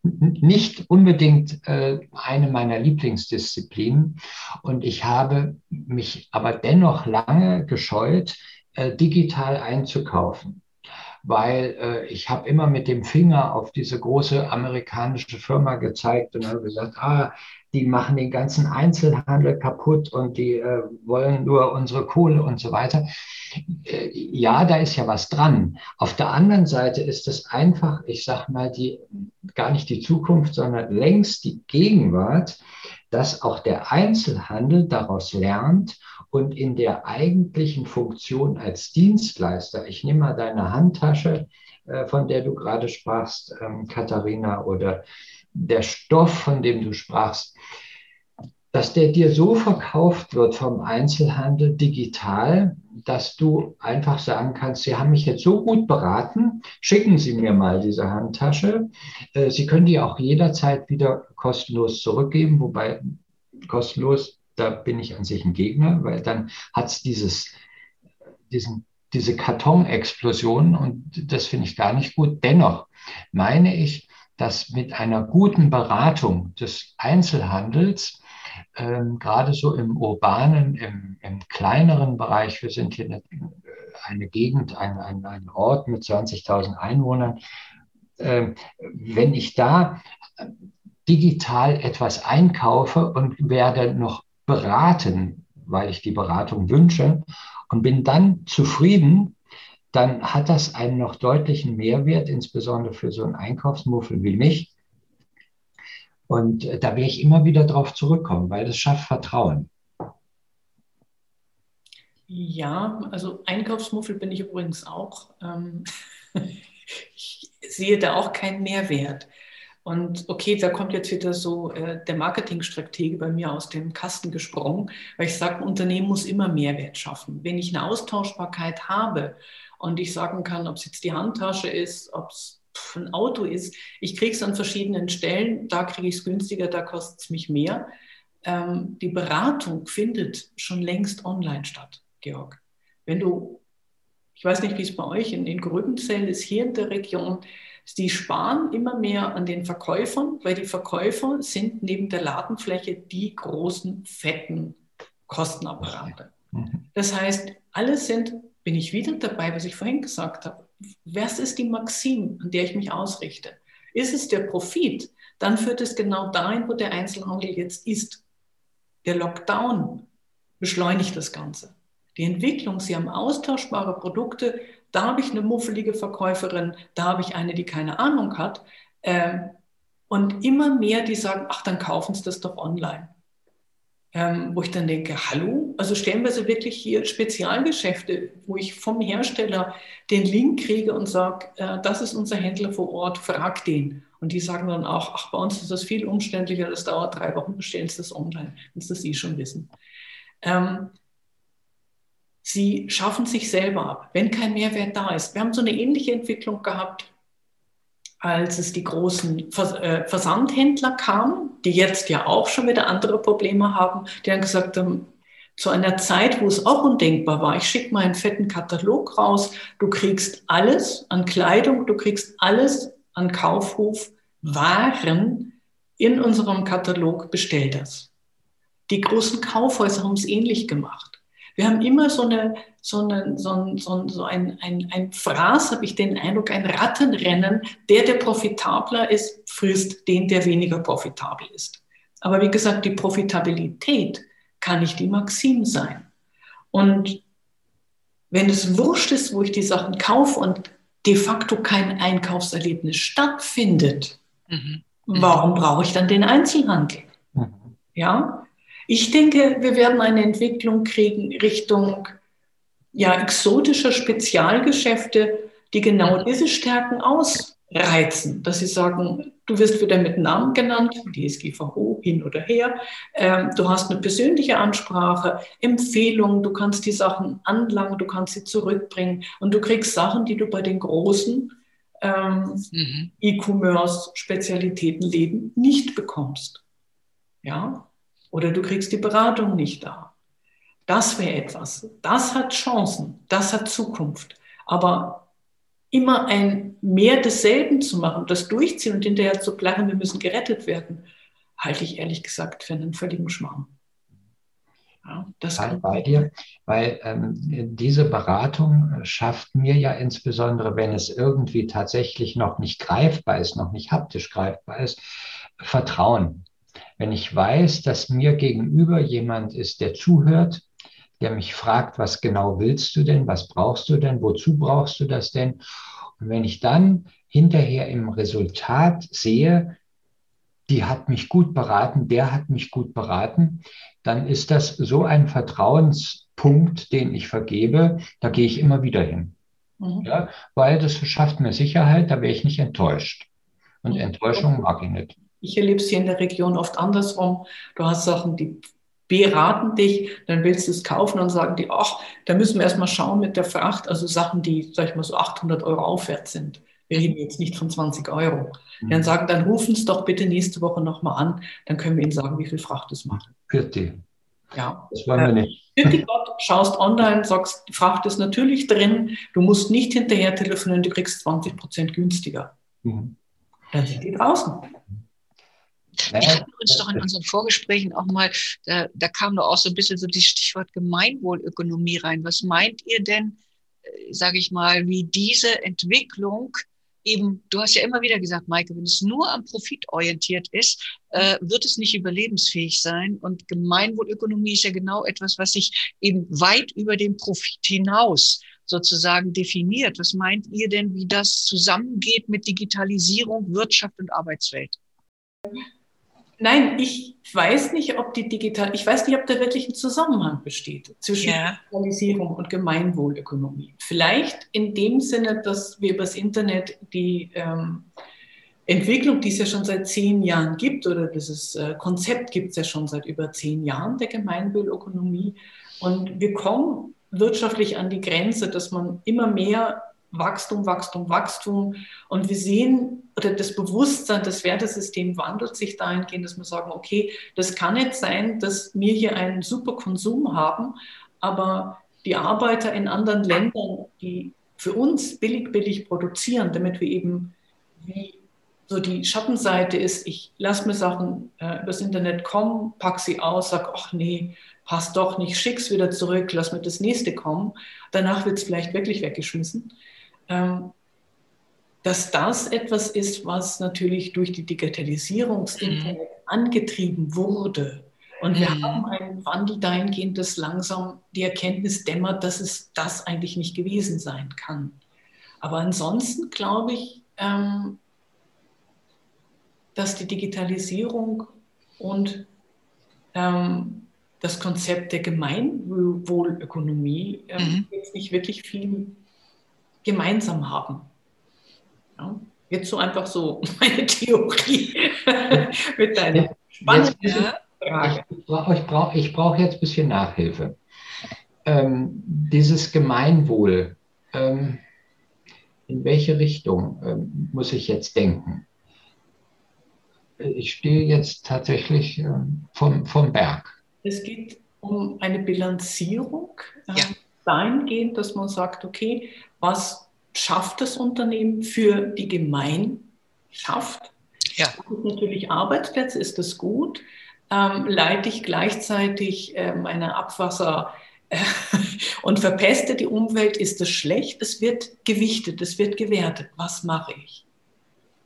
nicht unbedingt äh, eine meiner Lieblingsdisziplinen. Und ich habe mich aber dennoch lange gescheut, äh, digital einzukaufen weil äh, ich habe immer mit dem Finger auf diese große amerikanische Firma gezeigt und habe gesagt, ah, die machen den ganzen Einzelhandel kaputt und die äh, wollen nur unsere Kohle und so weiter. Äh, ja, da ist ja was dran. Auf der anderen Seite ist es einfach, ich sag mal, die gar nicht die Zukunft, sondern längst die Gegenwart, dass auch der Einzelhandel daraus lernt und in der eigentlichen Funktion als Dienstleister, ich nehme mal deine Handtasche, äh, von der du gerade sprachst, ähm, Katharina, oder der Stoff, von dem du sprachst, dass der dir so verkauft wird vom Einzelhandel digital, dass du einfach sagen kannst, Sie haben mich jetzt so gut beraten, schicken Sie mir mal diese Handtasche. Äh, Sie können die auch jederzeit wieder kostenlos zurückgeben, wobei kostenlos da bin ich an sich ein Gegner, weil dann hat es dieses, diesen, diese Kartonexplosion und das finde ich gar nicht gut. Dennoch meine ich, dass mit einer guten Beratung des Einzelhandels, ähm, gerade so im urbanen, im, im, kleineren Bereich, wir sind hier eine, eine Gegend, ein, ein, ein Ort mit 20.000 Einwohnern, äh, wenn ich da digital etwas einkaufe und werde noch beraten, weil ich die Beratung wünsche und bin dann zufrieden, dann hat das einen noch deutlichen Mehrwert, insbesondere für so einen Einkaufsmuffel wie mich. Und äh, da werde ich immer wieder drauf zurückkommen, weil das schafft Vertrauen. Ja, also Einkaufsmuffel bin ich übrigens auch. Ähm, *laughs* ich sehe da auch keinen Mehrwert. Und okay, da kommt jetzt wieder so äh, der Marketingstratege bei mir aus dem Kasten gesprungen, weil ich sage, ein Unternehmen muss immer Mehrwert schaffen. Wenn ich eine Austauschbarkeit habe und ich sagen kann, ob es jetzt die Handtasche ist, ob es ein Auto ist, ich kriege es an verschiedenen Stellen, da kriege ich es günstiger, da kostet es mich mehr. Ähm, die Beratung findet schon längst online statt, Georg. Wenn du, ich weiß nicht, wie es bei euch in, in Gröbenzell ist, hier in der Region, die sparen immer mehr an den Verkäufern, weil die Verkäufer sind neben der Ladenfläche die großen, fetten Kostenapparate. Mhm. Das heißt, alle sind, bin ich wieder dabei, was ich vorhin gesagt habe, was ist die Maxim, an der ich mich ausrichte? Ist es der Profit? Dann führt es genau dahin, wo der Einzelhandel jetzt ist. Der Lockdown beschleunigt das Ganze. Die Entwicklung, Sie haben austauschbare Produkte, da habe ich eine muffelige Verkäuferin, da habe ich eine, die keine Ahnung hat. Ähm, und immer mehr, die sagen, ach, dann kaufen Sie das doch online. Ähm, wo ich dann denke, hallo, also stellen wir sie wirklich hier Spezialgeschäfte, wo ich vom Hersteller den Link kriege und sage, äh, das ist unser Händler vor Ort, frag den. Und die sagen dann auch, ach, bei uns ist das viel umständlicher, das dauert drei Wochen, bestellen Sie das online, wenn Sie das Sie schon wissen. Ähm, Sie schaffen sich selber ab, wenn kein Mehrwert da ist. Wir haben so eine ähnliche Entwicklung gehabt, als es die großen äh, Versandhändler kamen, die jetzt ja auch schon wieder andere Probleme haben. Die haben gesagt, haben, zu einer Zeit, wo es auch undenkbar war, ich schicke mal einen fetten Katalog raus, du kriegst alles an Kleidung, du kriegst alles an Kaufhof, Waren in unserem Katalog, bestell das. Die großen Kaufhäuser haben es ähnlich gemacht. Wir haben immer so, eine, so, eine, so, ein, so, so ein, ein, ein Fraß, habe ich den Eindruck, ein Rattenrennen. Der, der profitabler ist, frisst den, der weniger profitabel ist. Aber wie gesagt, die Profitabilität kann nicht die Maxim sein. Und wenn es wurscht ist, wo ich die Sachen kaufe und de facto kein Einkaufserlebnis stattfindet, mhm. warum brauche ich dann den Einzelhandel? Mhm. Ja, ich denke, wir werden eine Entwicklung kriegen Richtung ja, exotischer Spezialgeschäfte, die genau diese Stärken ausreizen, dass sie sagen, du wirst wieder mit Namen genannt, DSGVO hin oder her, ähm, du hast eine persönliche Ansprache, Empfehlungen, du kannst die Sachen anlangen, du kannst sie zurückbringen und du kriegst Sachen, die du bei den großen ähm, mhm. E-Commerce-Spezialitätenläden nicht bekommst. Ja, oder du kriegst die Beratung nicht da. Das wäre etwas. Das hat Chancen, das hat Zukunft. Aber immer ein mehr desselben zu machen, das durchziehen und hinterher zu planen, wir müssen gerettet werden, halte ich ehrlich gesagt für einen völligen Schmarrn. Ja, das kann bei dir, weil ähm, diese Beratung schafft mir ja insbesondere, wenn es irgendwie tatsächlich noch nicht greifbar ist, noch nicht haptisch greifbar ist, Vertrauen. Wenn ich weiß, dass mir gegenüber jemand ist, der zuhört, der mich fragt, was genau willst du denn, was brauchst du denn, wozu brauchst du das denn? Und wenn ich dann hinterher im Resultat sehe, die hat mich gut beraten, der hat mich gut beraten, dann ist das so ein Vertrauenspunkt, den ich vergebe, da gehe ich immer wieder hin. Mhm. Ja, weil das schafft mir Sicherheit, da wäre ich nicht enttäuscht. Und mhm. Enttäuschung mag ich nicht. Ich erlebe es hier in der Region oft andersrum. Du hast Sachen, die beraten dich, dann willst du es kaufen und sagen die, ach, da müssen wir erstmal schauen mit der Fracht, also Sachen, die, sag ich mal, so 800 Euro aufwärts sind. Wir reden jetzt nicht von 20 Euro. Mhm. Dann sagen, dann rufen es doch bitte nächste Woche nochmal an, dann können wir Ihnen sagen, wie viel Fracht es macht. Bitte. Ja. Das wollen wir nicht. Bitte Gott, schaust online, sagst, die Fracht ist natürlich drin, du musst nicht hinterher telefonieren, du kriegst 20 Prozent günstiger. Mhm. Dann sind die draußen. Wir hatten uns doch in unseren Vorgesprächen auch mal, da, da kam doch auch so ein bisschen so das Stichwort Gemeinwohlökonomie rein. Was meint ihr denn, äh, sage ich mal, wie diese Entwicklung eben, du hast ja immer wieder gesagt, Maike, wenn es nur am Profit orientiert ist, äh, wird es nicht überlebensfähig sein. Und Gemeinwohlökonomie ist ja genau etwas, was sich eben weit über den Profit hinaus sozusagen definiert. Was meint ihr denn, wie das zusammengeht mit Digitalisierung, Wirtschaft und Arbeitswelt? Nein, ich weiß nicht, ob die digital, ich weiß nicht, ob da wirklich ein Zusammenhang besteht zwischen ja. Digitalisierung und Gemeinwohlökonomie. Vielleicht in dem Sinne, dass wir übers Internet die ähm, Entwicklung, die es ja schon seit zehn Jahren gibt, oder dieses äh, Konzept gibt es ja schon seit über zehn Jahren der Gemeinwohlökonomie. Und wir kommen wirtschaftlich an die Grenze, dass man immer mehr Wachstum, Wachstum, Wachstum. Und wir sehen, oder das Bewusstsein, das Wertesystem wandelt sich dahingehend, dass wir sagen, okay, das kann nicht sein, dass wir hier einen super Konsum haben, aber die Arbeiter in anderen Ländern, die für uns billig, billig produzieren, damit wir eben, wie so die Schattenseite ist, ich lasse mir Sachen äh, übers Internet kommen, pack sie aus, sag, ach nee, passt doch nicht, schick's wieder zurück, lass mir das nächste kommen. Danach wird es vielleicht wirklich weggeschmissen. Ähm, dass das etwas ist, was natürlich durch die Digitalisierung des mhm. angetrieben wurde. Und wir mhm. haben einen Wandel dahingehend, dass langsam die Erkenntnis dämmert, dass es das eigentlich nicht gewesen sein kann. Aber ansonsten glaube ich, ähm, dass die Digitalisierung und ähm, das Konzept der Gemeinwohlökonomie ähm, mhm. jetzt nicht wirklich viel gemeinsam haben. Ja? Jetzt so einfach so *laughs* meine Theorie *laughs* mit deiner spannenden Frage. Ich brauche brauch, brauch jetzt ein bisschen Nachhilfe. Ähm, dieses Gemeinwohl, ähm, in welche Richtung ähm, muss ich jetzt denken? Ich stehe jetzt tatsächlich ähm, vom, vom Berg. Es geht um eine Bilanzierung. Ja. Ähm, dahingehend, dass man sagt, okay, was schafft das Unternehmen für die Gemeinschaft? Ja. Natürlich Arbeitsplätze, ist das gut? Ähm, leite ich gleichzeitig äh, meine Abwasser äh, *laughs* und verpeste die Umwelt, ist das schlecht? Es wird gewichtet, es wird gewertet. Was mache ich?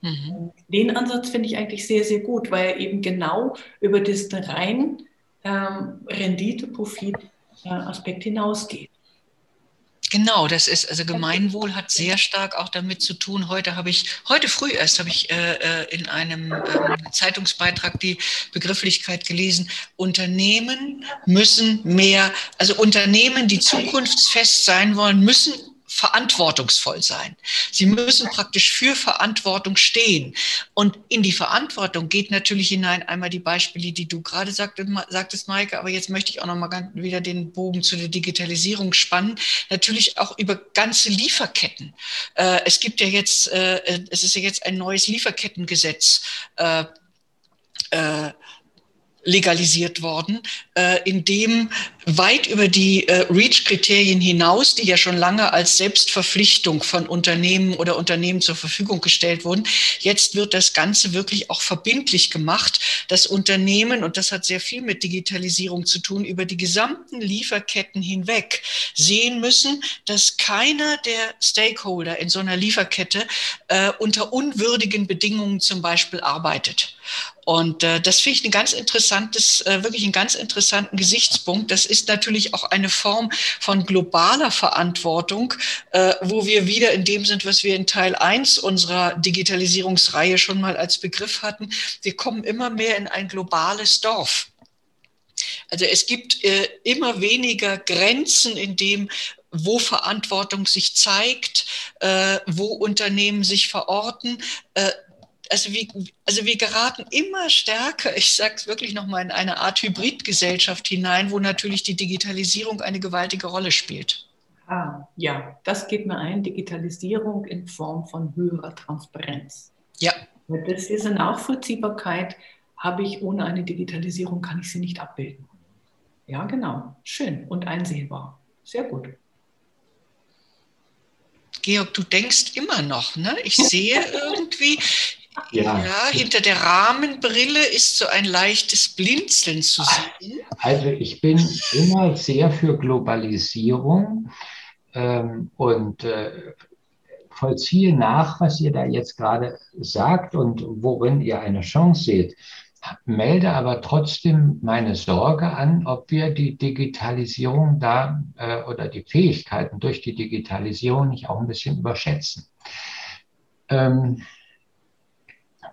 Mhm. Den Ansatz finde ich eigentlich sehr, sehr gut, weil er eben genau über das rein ähm, Rendite-Profit-Aspekt äh, hinausgeht. Genau, das ist, also Gemeinwohl hat sehr stark auch damit zu tun. Heute habe ich, heute früh erst habe ich äh, äh in einem äh, Zeitungsbeitrag die Begrifflichkeit gelesen, Unternehmen müssen mehr, also Unternehmen, die zukunftsfest sein wollen, müssen verantwortungsvoll sein. Sie müssen praktisch für Verantwortung stehen. Und in die Verantwortung geht natürlich hinein einmal die Beispiele, die du gerade sagtest, Maike, aber jetzt möchte ich auch nochmal wieder den Bogen zu der Digitalisierung spannen. Natürlich auch über ganze Lieferketten. Äh, es gibt ja jetzt, äh, es ist ja jetzt ein neues Lieferkettengesetz äh, legalisiert worden, äh, in dem weit über die äh, REACH-Kriterien hinaus, die ja schon lange als Selbstverpflichtung von Unternehmen oder Unternehmen zur Verfügung gestellt wurden, jetzt wird das Ganze wirklich auch verbindlich gemacht, dass Unternehmen, und das hat sehr viel mit Digitalisierung zu tun, über die gesamten Lieferketten hinweg sehen müssen, dass keiner der Stakeholder in so einer Lieferkette äh, unter unwürdigen Bedingungen zum Beispiel arbeitet. Und äh, das finde ich ein ganz interessantes, äh, wirklich einen ganz interessanten Gesichtspunkt. Das ist natürlich auch eine Form von globaler Verantwortung, äh, wo wir wieder in dem sind, was wir in Teil 1 unserer Digitalisierungsreihe schon mal als Begriff hatten. Wir kommen immer mehr in ein globales Dorf. Also es gibt äh, immer weniger Grenzen in dem, wo Verantwortung sich zeigt, äh, wo Unternehmen sich verorten. Äh, also wir, also wir geraten immer stärker, ich sage es wirklich nochmal, in eine Art Hybridgesellschaft hinein, wo natürlich die Digitalisierung eine gewaltige Rolle spielt. Ah, ja, das geht mir ein, Digitalisierung in Form von höherer Transparenz. Ja. Das diese Nachvollziehbarkeit habe ich ohne eine Digitalisierung, kann ich sie nicht abbilden. Ja, genau. Schön und einsehbar. Sehr gut. Georg, du denkst immer noch, ne? Ich sehe *laughs* irgendwie, ja. ja. hinter der Rahmenbrille ist so ein leichtes Blinzeln zu sehen. Also ich bin immer sehr für Globalisierung ähm, und äh, vollziehe nach, was ihr da jetzt gerade sagt und worin ihr eine Chance seht. Melde aber trotzdem meine Sorge an, ob wir die Digitalisierung da äh, oder die Fähigkeiten durch die Digitalisierung nicht auch ein bisschen überschätzen. Ähm,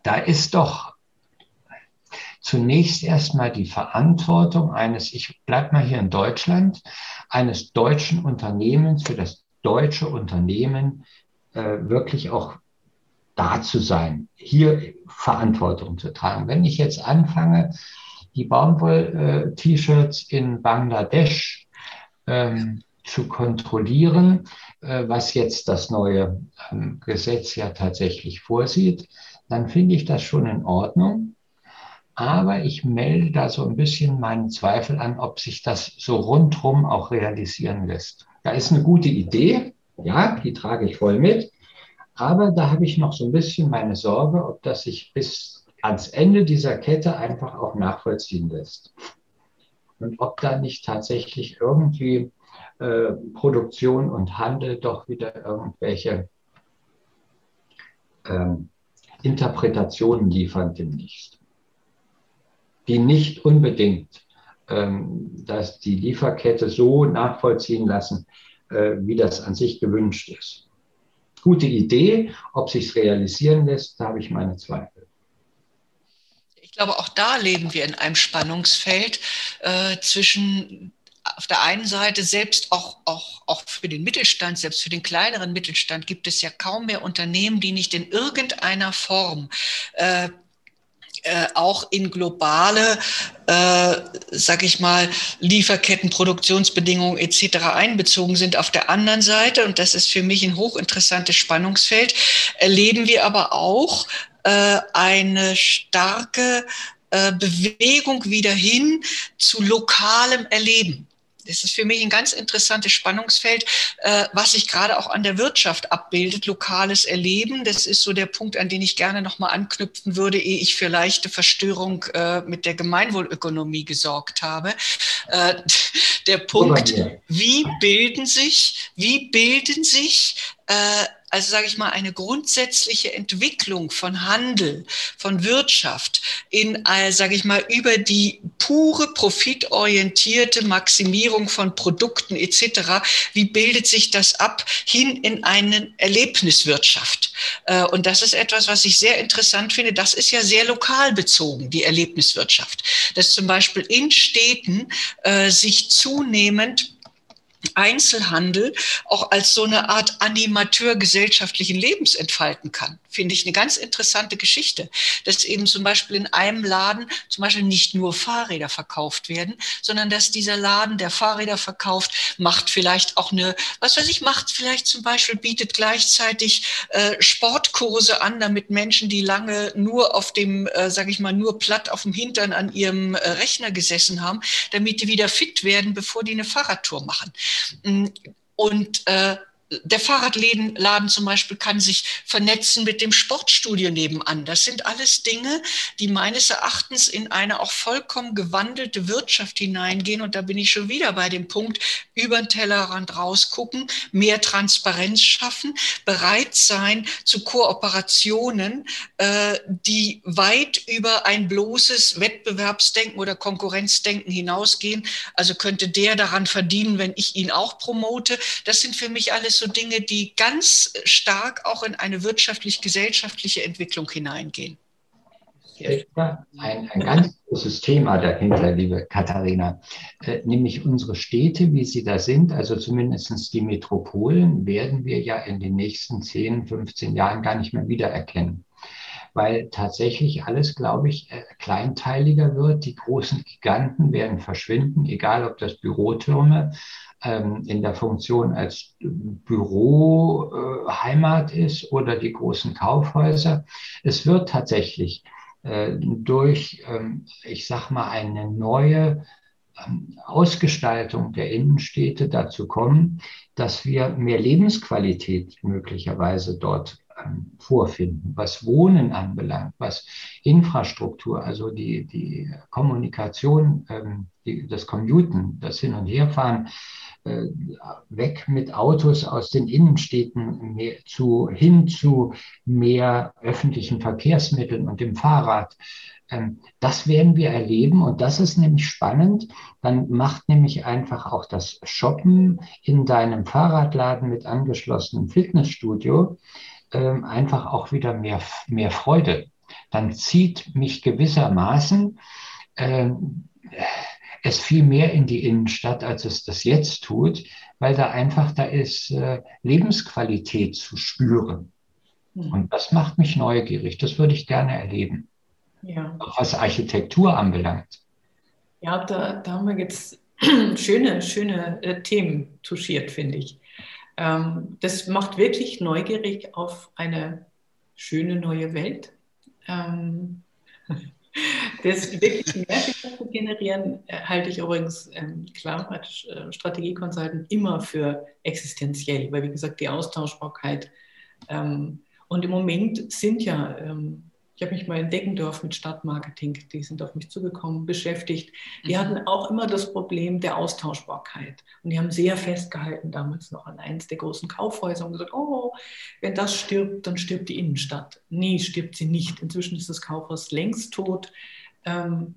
da ist doch, zunächst erstmal die Verantwortung eines, ich bleib mal hier in Deutschland, eines deutschen Unternehmens für das deutsche Unternehmen äh, wirklich auch da zu sein, hier Verantwortung zu tragen. Wenn ich jetzt anfange, die Baumwoll-T-Shirts in Bangladesch ähm, zu kontrollieren, äh, was jetzt das neue ähm, Gesetz ja tatsächlich vorsieht, dann finde ich das schon in Ordnung. Aber ich melde da so ein bisschen meinen Zweifel an, ob sich das so rundherum auch realisieren lässt. Da ist eine gute Idee, ja, die trage ich voll mit. Aber da habe ich noch so ein bisschen meine Sorge, ob das sich bis ans Ende dieser Kette einfach auch nachvollziehen lässt. Und ob da nicht tatsächlich irgendwie äh, Produktion und Handel doch wieder irgendwelche ähm, Interpretationen liefern demnächst, die nicht unbedingt ähm, dass die Lieferkette so nachvollziehen lassen, äh, wie das an sich gewünscht ist. Gute Idee, ob sich realisieren lässt, da habe ich meine Zweifel. Ich glaube, auch da leben wir in einem Spannungsfeld äh, zwischen auf der einen Seite selbst auch, auch, auch für den Mittelstand, selbst für den kleineren Mittelstand gibt es ja kaum mehr Unternehmen, die nicht in irgendeiner Form äh, äh, auch in globale, äh, sag ich mal, Lieferketten, Produktionsbedingungen etc. einbezogen sind. Auf der anderen Seite, und das ist für mich ein hochinteressantes Spannungsfeld, erleben wir aber auch äh, eine starke äh, Bewegung wieder hin zu lokalem Erleben. Das ist für mich ein ganz interessantes Spannungsfeld, äh, was sich gerade auch an der Wirtschaft abbildet, lokales Erleben. Das ist so der Punkt, an den ich gerne nochmal anknüpfen würde, ehe ich für leichte Verstörung äh, mit der Gemeinwohlökonomie gesorgt habe. Äh, *laughs* der Punkt, wie bilden sich, wie bilden sich also sage ich mal, eine grundsätzliche Entwicklung von Handel, von Wirtschaft in, äh, sage ich mal, über die pure profitorientierte Maximierung von Produkten etc. Wie bildet sich das ab hin in eine Erlebniswirtschaft? Äh, und das ist etwas, was ich sehr interessant finde. Das ist ja sehr lokal bezogen, die Erlebniswirtschaft. Dass zum Beispiel in Städten äh, sich zunehmend Einzelhandel auch als so eine Art Animateur gesellschaftlichen Lebens entfalten kann. Finde ich eine ganz interessante Geschichte, dass eben zum Beispiel in einem Laden zum Beispiel nicht nur Fahrräder verkauft werden, sondern dass dieser Laden, der Fahrräder verkauft, macht vielleicht auch eine, was weiß ich, macht vielleicht zum Beispiel, bietet gleichzeitig äh, Sportkurse an, damit Menschen, die lange nur auf dem, äh, sage ich mal, nur platt auf dem Hintern an ihrem äh, Rechner gesessen haben, damit die wieder fit werden, bevor die eine Fahrradtour machen. Mm, und äh, der Fahrradladen zum Beispiel kann sich vernetzen mit dem Sportstudio nebenan. Das sind alles Dinge, die meines Erachtens in eine auch vollkommen gewandelte Wirtschaft hineingehen. Und da bin ich schon wieder bei dem Punkt, über den Tellerrand rausgucken, mehr Transparenz schaffen, bereit sein zu Kooperationen, äh, die weit über ein bloßes Wettbewerbsdenken oder Konkurrenzdenken hinausgehen. Also könnte der daran verdienen, wenn ich ihn auch promote. Das sind für mich alles so Dinge, die ganz stark auch in eine wirtschaftlich-gesellschaftliche Entwicklung hineingehen. Ein, ein ganz großes Thema dahinter, liebe Katharina, äh, nämlich unsere Städte, wie sie da sind, also zumindest die Metropolen, werden wir ja in den nächsten 10, 15 Jahren gar nicht mehr wiedererkennen weil tatsächlich alles, glaube ich, äh, kleinteiliger wird. Die großen Giganten werden verschwinden, egal ob das Bürotürme in der Funktion als Büroheimat ist oder die großen Kaufhäuser. Es wird tatsächlich äh, durch, ähm, ich sag mal, eine neue ähm, Ausgestaltung der Innenstädte dazu kommen, dass wir mehr Lebensqualität möglicherweise dort ähm, vorfinden, was Wohnen anbelangt, was Infrastruktur, also die, die Kommunikation, ähm, die, das Commuten, das Hin- und Herfahren, weg mit Autos aus den Innenstädten mehr zu, hin zu mehr öffentlichen Verkehrsmitteln und dem Fahrrad. Ähm, das werden wir erleben und das ist nämlich spannend. Dann macht nämlich einfach auch das Shoppen in deinem Fahrradladen mit angeschlossenem Fitnessstudio ähm, einfach auch wieder mehr, mehr Freude. dann zieht mich gewissermaßen äh, es viel mehr in die Innenstadt, als es das jetzt tut, weil da einfach, da ist äh, Lebensqualität zu spüren. Mhm. Und das macht mich neugierig. Das würde ich gerne erleben. Ja. Auch was Architektur anbelangt. Ja, da, da haben wir jetzt *clears throat* schöne, schöne äh, Themen touchiert, finde ich. Ähm, das macht wirklich neugierig auf eine schöne neue Welt. Ähm, das wirklich Mehrwert zu generieren, äh, halte ich übrigens ähm, klar als äh, Strategie-Consultant immer für existenziell, weil wie gesagt die Austauschbarkeit ähm, und im Moment sind ja ähm, ich habe mich mal in Deggendorf mit Stadtmarketing, die sind auf mich zugekommen, beschäftigt. Die mhm. hatten auch immer das Problem der Austauschbarkeit. Und die haben sehr festgehalten damals noch an eins der großen Kaufhäuser und gesagt, oh, wenn das stirbt, dann stirbt die Innenstadt. Nee, stirbt sie nicht. Inzwischen ist das Kaufhaus längst tot. Ähm,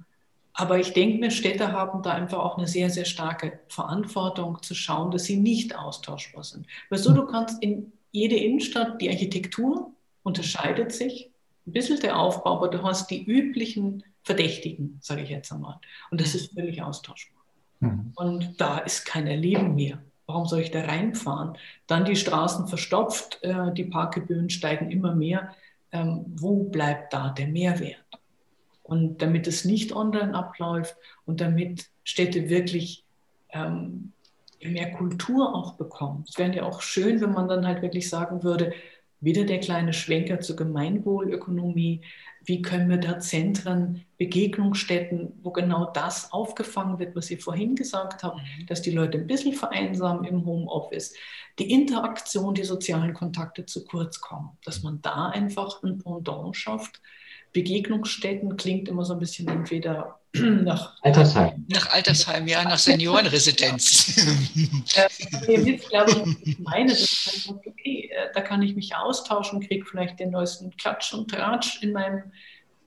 aber ich denke mir, Städte haben da einfach auch eine sehr, sehr starke Verantwortung zu schauen, dass sie nicht austauschbar sind. Weil so, du kannst in jede Innenstadt, die Architektur unterscheidet sich ein bisschen der Aufbau, aber du hast die üblichen Verdächtigen, sage ich jetzt einmal. Und das mhm. ist völlig austauschbar. Mhm. Und da ist kein Erleben mehr. Warum soll ich da reinfahren? Dann die Straßen verstopft, äh, die Parkgebühren steigen immer mehr. Ähm, wo bleibt da der Mehrwert? Und damit es nicht online abläuft und damit Städte wirklich ähm, mehr Kultur auch bekommen. Es wäre ja auch schön, wenn man dann halt wirklich sagen würde, wieder der kleine Schwenker zur Gemeinwohlökonomie. Wie können wir da Zentren, Begegnungsstätten, wo genau das aufgefangen wird, was Sie vorhin gesagt haben, mhm. dass die Leute ein bisschen vereinsamen im Homeoffice, die Interaktion, die sozialen Kontakte zu kurz kommen, dass man da einfach ein Pendant schafft, Begegnungsstätten klingt immer so ein bisschen entweder *clears throat* nach Altersheim. Nach Altersheim, ja, nach Seniorenresidenz. *laughs* äh, jetzt glaube ich, meine, das ist halt okay, äh, da kann ich mich austauschen, kriege vielleicht den neuesten Klatsch und Tratsch in meinem,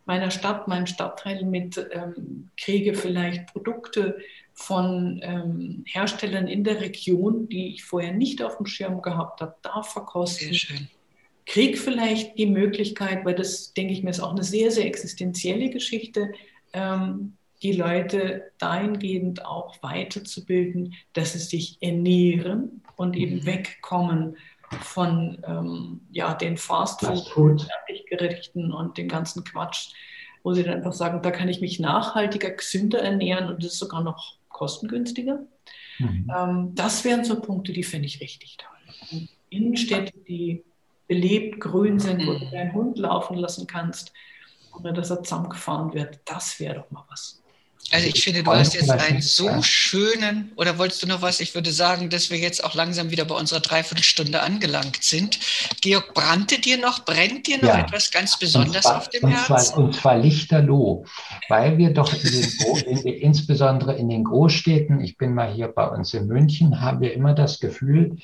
meiner Stadt, meinem Stadtteil mit, ähm, kriege vielleicht Produkte von ähm, Herstellern in der Region, die ich vorher nicht auf dem Schirm gehabt habe, da verkosten. Sehr schön kriege vielleicht die Möglichkeit, weil das, denke ich mir, ist auch eine sehr, sehr existenzielle Geschichte, ähm, die Leute dahingehend auch weiterzubilden, dass sie sich ernähren und eben mhm. wegkommen von ähm, ja, den Fastfood, Fertiggerichten und dem ganzen Quatsch, wo sie dann einfach sagen, da kann ich mich nachhaltiger, gesünder ernähren und das ist sogar noch kostengünstiger. Mhm. Ähm, das wären so Punkte, die finde ich richtig toll. Innenstädte, die belebt, grün sind, wo du mhm. deinen Hund laufen lassen kannst, ohne dass er zusammengefahren wird. Das wäre doch mal was. Also ich finde, du hast jetzt einen so schönen, oder wolltest du noch was? Ich würde sagen, dass wir jetzt auch langsam wieder bei unserer Dreiviertelstunde angelangt sind. Georg, brannte dir noch, brennt dir noch ja. etwas ganz Besonderes zwar, auf dem und Herzen? Zwar, und zwar lichterloh, weil wir doch in den, in, insbesondere in den Großstädten, ich bin mal hier bei uns in München, haben wir immer das Gefühl,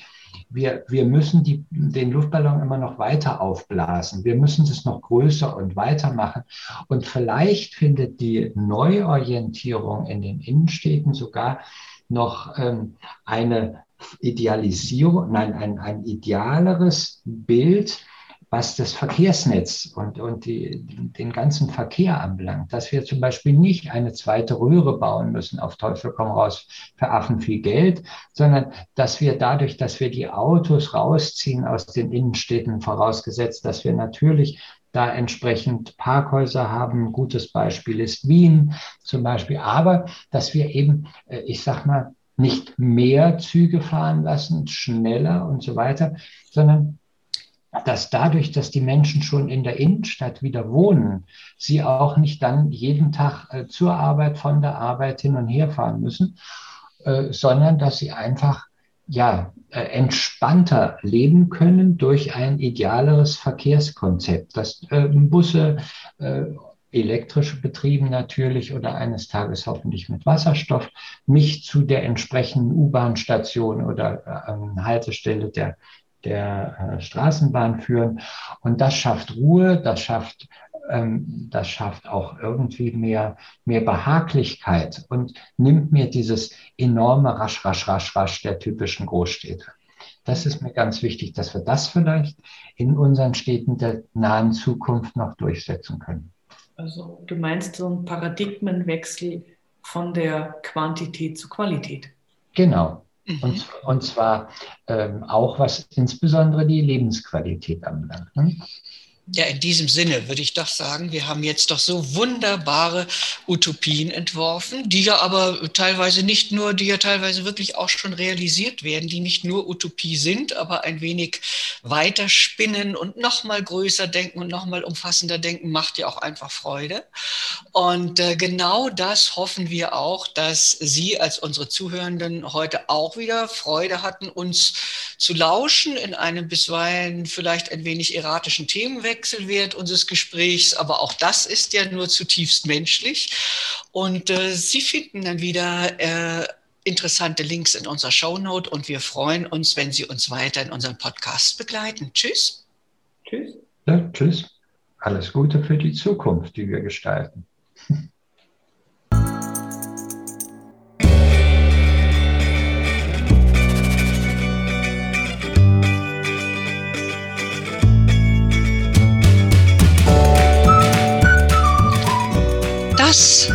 wir, wir müssen die, den Luftballon immer noch weiter aufblasen. Wir müssen es noch größer und weiter machen. Und vielleicht findet die Neuorientierung in den Innenstädten sogar noch ähm, eine Idealisierung, nein, ein, ein idealeres Bild was das Verkehrsnetz und, und die, den ganzen Verkehr anbelangt, dass wir zum Beispiel nicht eine zweite Röhre bauen müssen, auf Teufel komm raus, für Affen viel Geld, sondern dass wir dadurch, dass wir die Autos rausziehen aus den Innenstädten, vorausgesetzt, dass wir natürlich da entsprechend Parkhäuser haben. Ein gutes Beispiel ist Wien zum Beispiel, aber dass wir eben, äh, ich sag mal, nicht mehr Züge fahren lassen, schneller und so weiter, sondern dass dadurch, dass die Menschen schon in der Innenstadt wieder wohnen, sie auch nicht dann jeden Tag äh, zur Arbeit, von der Arbeit hin und her fahren müssen, äh, sondern dass sie einfach ja, äh, entspannter leben können durch ein idealeres Verkehrskonzept, dass äh, Busse elektrisch betrieben natürlich oder eines Tages hoffentlich mit Wasserstoff mich zu der entsprechenden U-Bahn-Station oder Haltestelle der der äh, Straßenbahn führen. Und das schafft Ruhe, das schafft, ähm, das schafft auch irgendwie mehr, mehr Behaglichkeit und nimmt mir dieses enorme Rasch, Rasch, Rasch, Rasch der typischen Großstädte. Das ist mir ganz wichtig, dass wir das vielleicht in unseren Städten der nahen Zukunft noch durchsetzen können. Also du meinst so einen Paradigmenwechsel von der Quantität zu Qualität. Genau. Mhm. Und, und zwar ähm, auch was insbesondere die Lebensqualität anbelangt. Ne? Ja, in diesem Sinne würde ich doch sagen, wir haben jetzt doch so wunderbare Utopien entworfen, die ja aber teilweise nicht nur, die ja teilweise wirklich auch schon realisiert werden, die nicht nur Utopie sind, aber ein wenig weiter spinnen und noch mal größer denken und noch mal umfassender denken, macht ja auch einfach Freude. Und äh, genau das hoffen wir auch, dass Sie als unsere Zuhörenden heute auch wieder Freude hatten, uns zu lauschen in einem bisweilen vielleicht ein wenig erratischen Themenwechsel Wechselwert unseres Gesprächs, aber auch das ist ja nur zutiefst menschlich. Und äh, Sie finden dann wieder äh, interessante Links in unserer Shownote und wir freuen uns, wenn Sie uns weiter in unserem Podcast begleiten. Tschüss. Tschüss. Ja, tschüss. Alles Gute für die Zukunft, die wir gestalten.